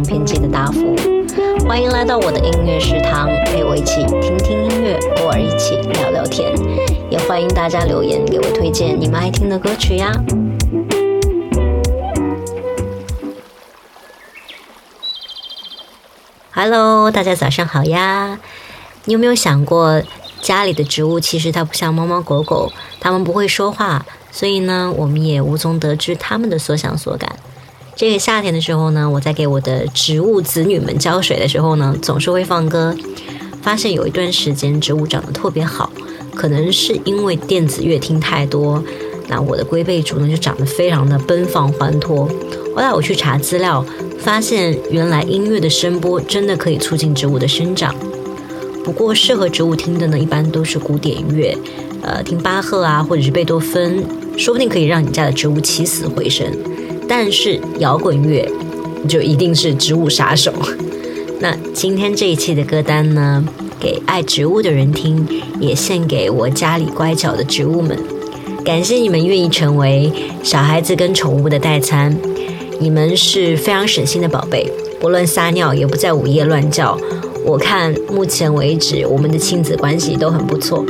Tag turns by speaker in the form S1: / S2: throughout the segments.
S1: 唱片机的大福。欢迎来到我的音乐食堂，陪我一起听听音乐，偶尔一起聊聊天。也欢迎大家留言给我推荐你们爱听的歌曲呀。Hello，大家早上好呀！你有没有想过，家里的植物其实它不像猫猫狗狗，它们不会说话，所以呢，我们也无从得知它们的所想所感。这个夏天的时候呢，我在给我的植物子女们浇水的时候呢，总是会放歌，发现有一段时间植物长得特别好，可能是因为电子乐听太多，那我的龟背竹呢就长得非常的奔放欢脱。后来我去查资料，发现原来音乐的声波真的可以促进植物的生长。不过适合植物听的呢，一般都是古典乐，呃，听巴赫啊，或者是贝多芬，说不定可以让你家的植物起死回生。但是摇滚乐就一定是植物杀手。那今天这一期的歌单呢，给爱植物的人听，也献给我家里乖巧的植物们。感谢你们愿意成为小孩子跟宠物的代餐。你们是非常省心的宝贝，不论撒尿也不在午夜乱叫。我看目前为止，我们的亲子关系都很不错。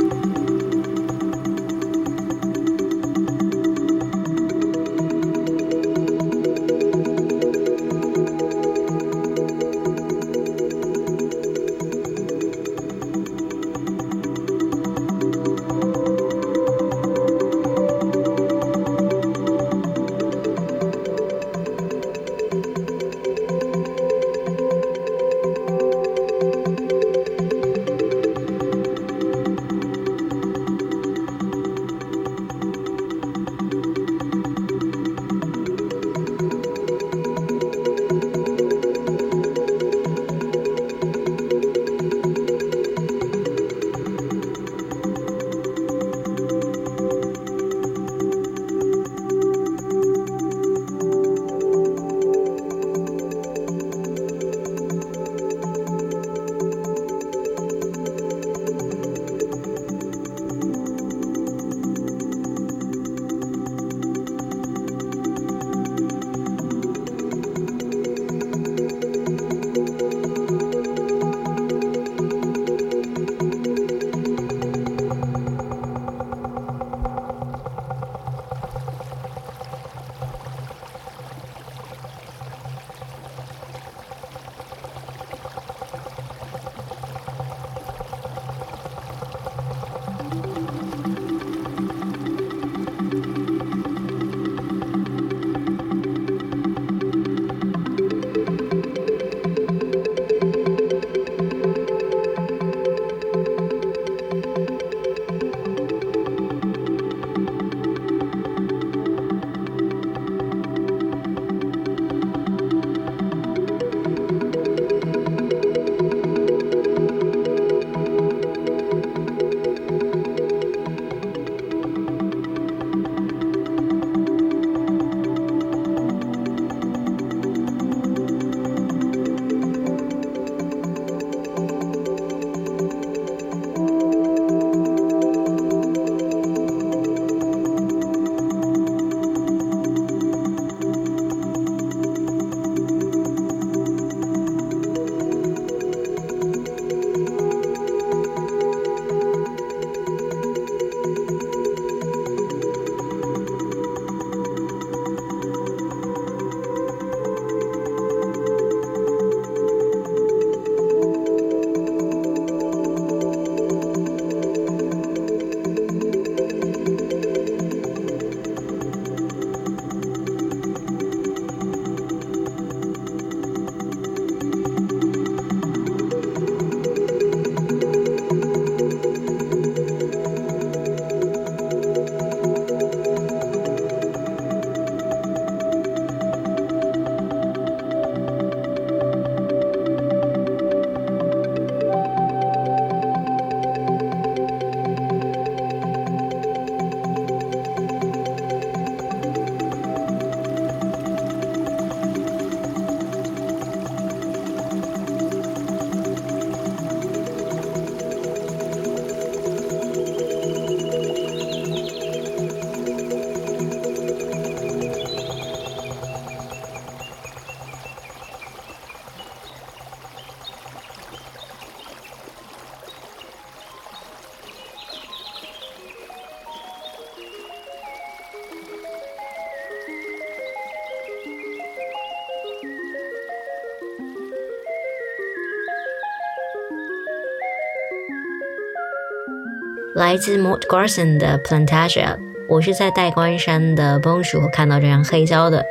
S1: 来自 Mort Garson 的 Plantasia。我是在戴冠山的蹦树看到这样黑胶的，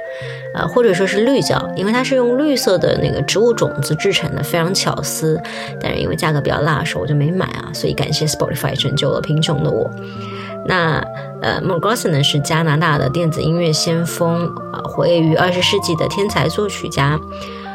S1: 呃，或者说是绿胶，因为它是用绿色的那个植物种子制成的，非常巧思。但是因为价格比较辣手，我就没买啊。所以感谢 Spotify 拯救了贫穷的我。那呃 m o r g o s o n 呢是加拿大的电子音乐先锋，啊，活跃于二十世纪的天才作曲家。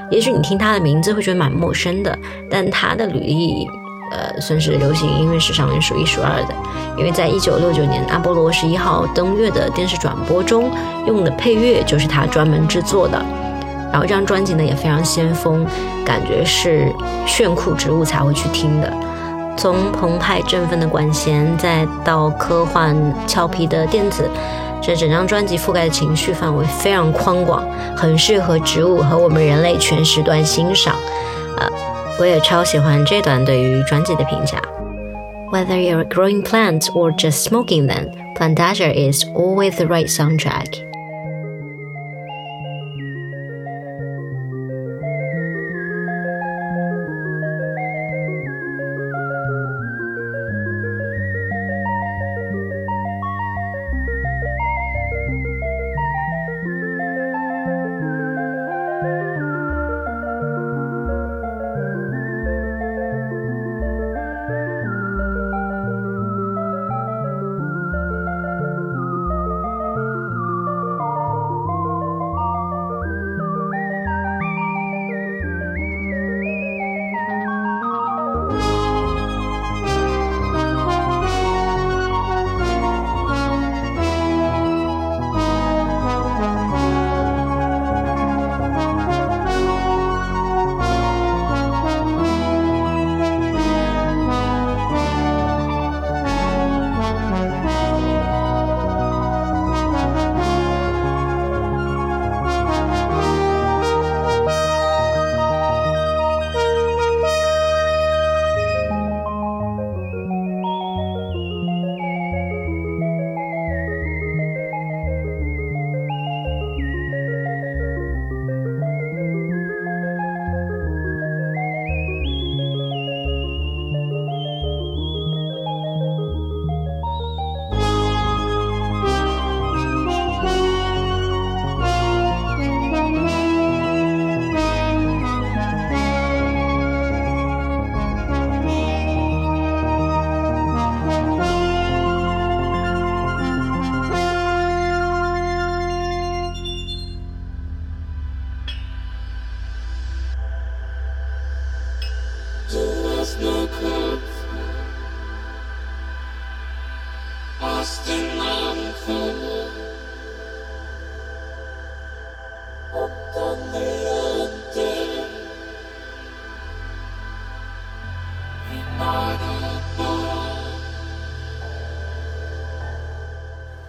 S1: 也许你听他的名字会觉得蛮陌生的，但他的履历。呃，算是流行音乐史上面数一数二的，因为在一九六九年阿波罗十一号登月的电视转播中用的配乐就是他专门制作的。然后这张专辑呢也非常先锋，感觉是炫酷植物才会去听的。从澎湃振奋的管弦，再到科幻俏皮的电子，这整张专辑覆盖的情绪范围非常宽广，很适合植物和我们人类全时段欣赏。呃。我也超喜欢这段对于专辑的评价。Whether you're growing plants or just smoking them, Plantasia is always the right soundtrack.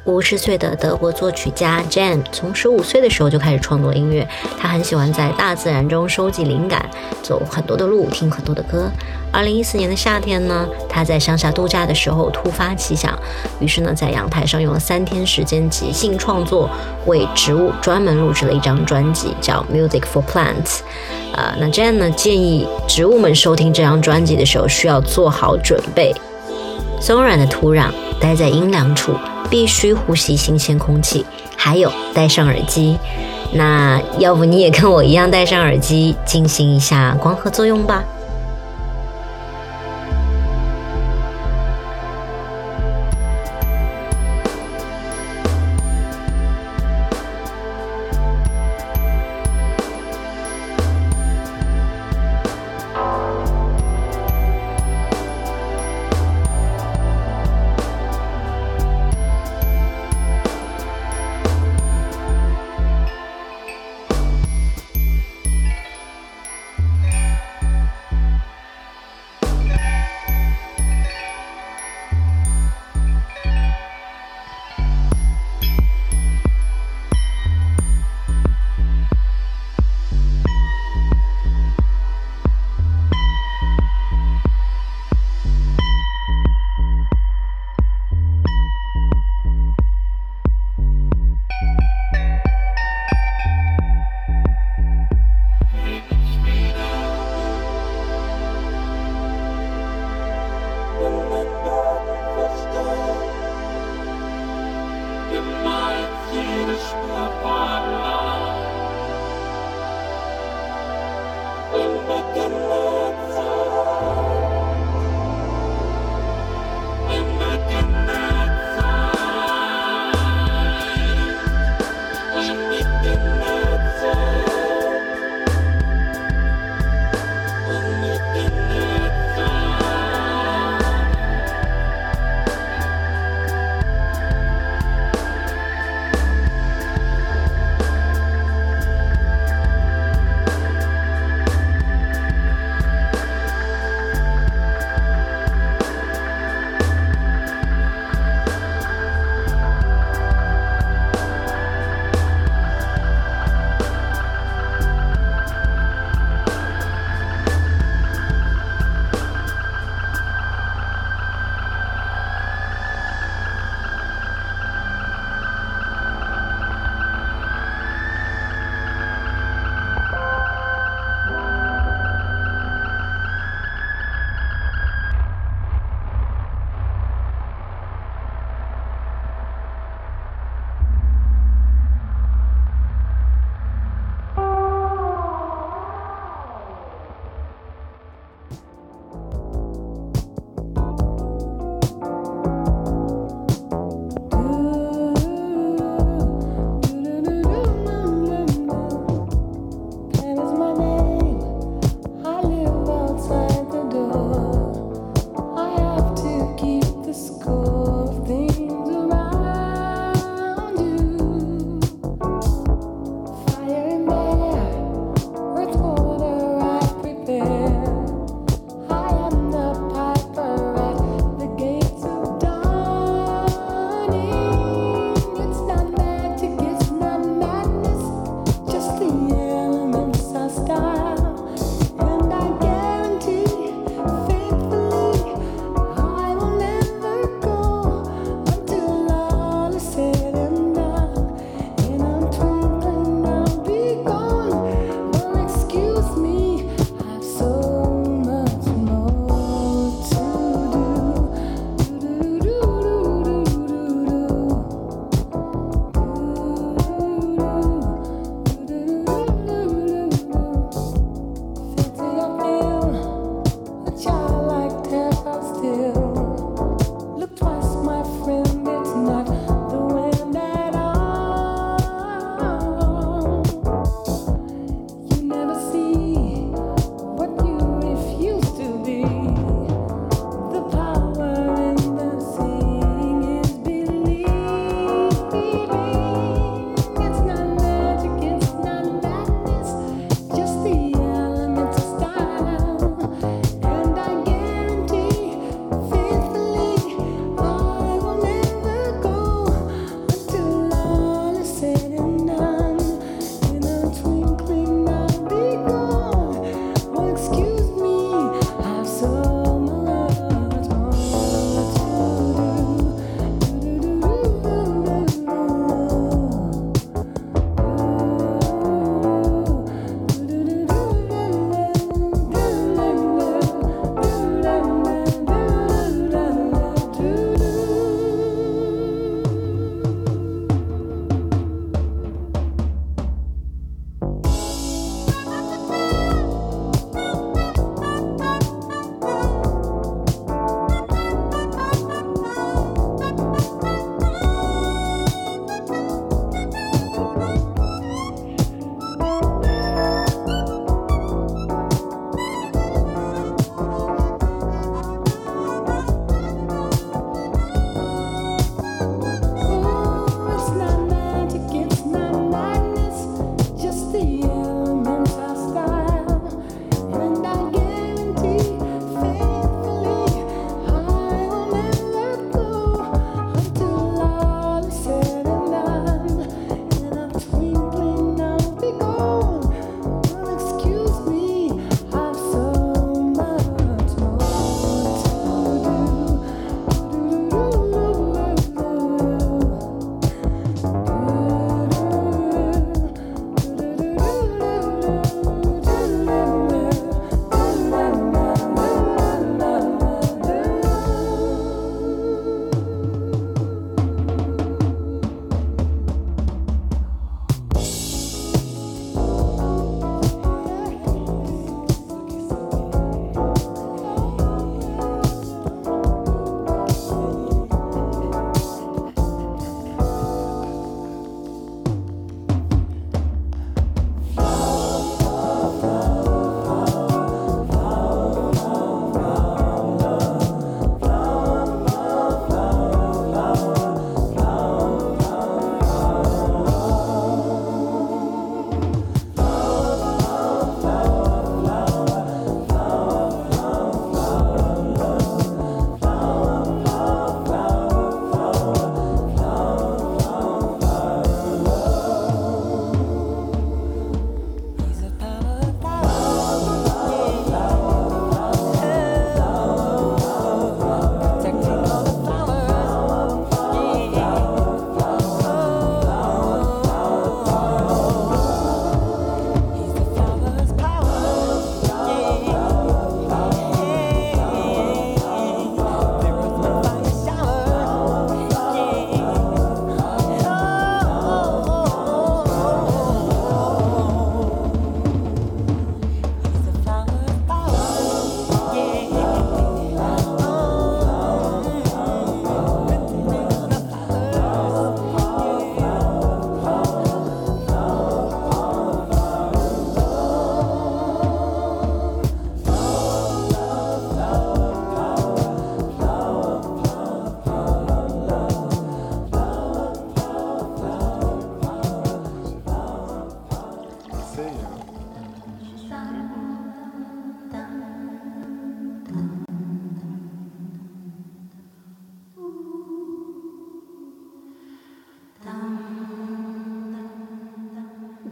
S1: 五十岁的德国作曲家 Jan 从十五岁的时候就开始创作音乐。他很喜欢在大自然中收集灵感，走很多的路，听很多的歌。二零一四年的夏天呢，他在乡下度假的时候突发奇想，于是呢，在阳台上用了三天时间即兴创作，为植物专门录制了一张专辑，叫 Music for Plants。呃，那 Jan 呢建议植物们收听这张专辑的时候需要做好准备：松软的土壤，待在阴凉处。必须呼吸新鲜空气，还有戴上耳机。那要不你也跟我一样戴上耳机，进行一下光合作用吧。Pana. In the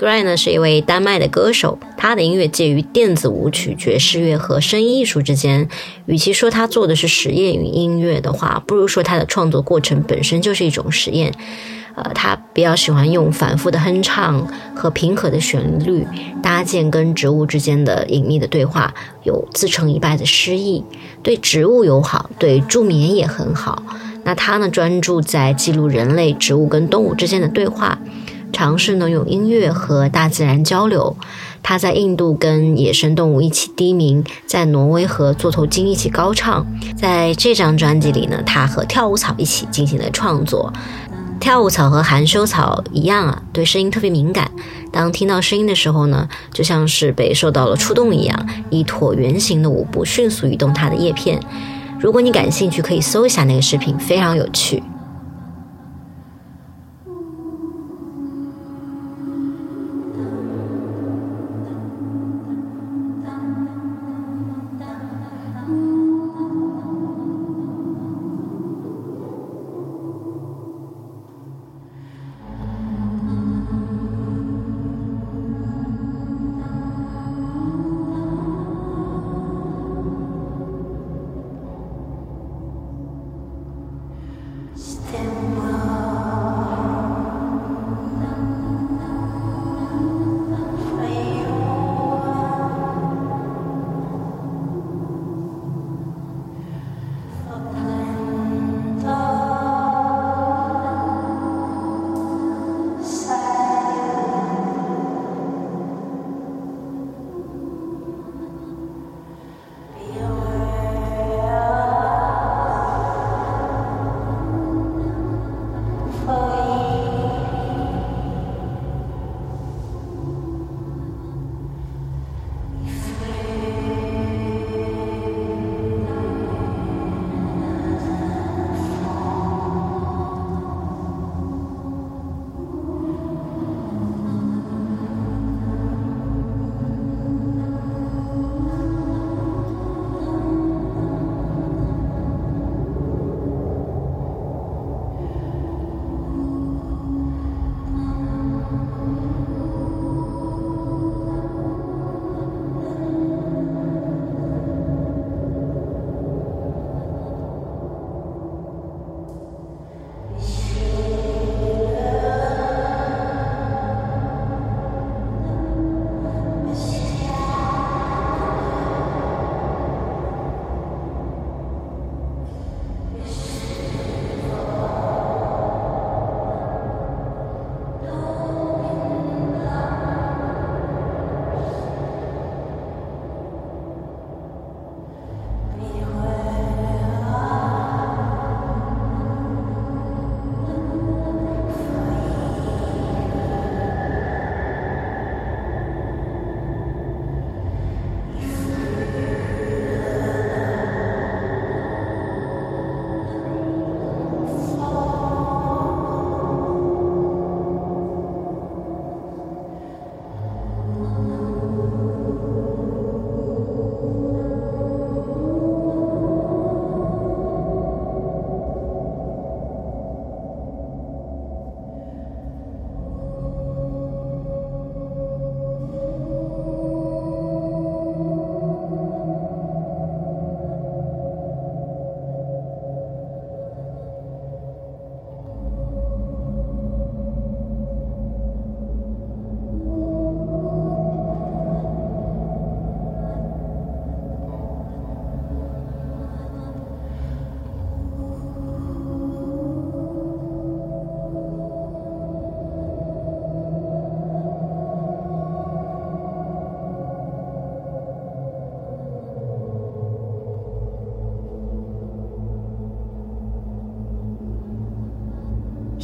S1: Gray 呢是一位丹麦的歌手，他的音乐介于电子舞曲、爵士乐和声音艺术之间。与其说他做的是实验与音乐的话，不如说他的创作过程本身就是一种实验。呃，他比较喜欢用反复的哼唱和平和的旋律搭建跟植物之间的隐秘的对话，有自成一派的诗意，对植物友好，对助眠也很好。那他呢，专注在记录人类、植物跟动物之间的对话，尝试呢用音乐和大自然交流。他在印度跟野生动物一起低鸣，在挪威和座头鲸一起高唱。在这张专辑里呢，他和跳舞草一起进行了创作。跳舞草和含羞草一样啊，对声音特别敏感。当听到声音的时候呢，就像是被受到了触动一样，以椭圆形的舞步迅速移动它的叶片。如果你感兴趣，可以搜一下那个视频，非常有趣。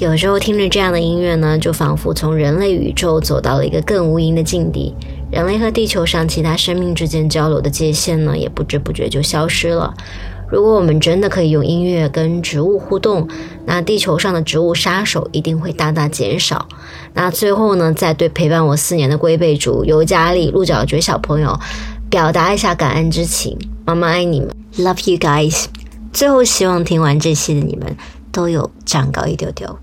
S1: 有时候听着这样的音乐呢，就仿佛从人类宇宙走到了一个更无垠的境地。人类和地球上其他生命之间交流的界限呢，也不知不觉就消失了。如果我们真的可以用音乐跟植物互动，那地球上的植物杀手一定会大大减少。那最后呢，再对陪伴我四年的龟背竹、尤加利、鹿角蕨小朋友表达一下感恩之情。妈妈爱你们，Love you guys。最后希望听完这期的你们都有长高一丢丢。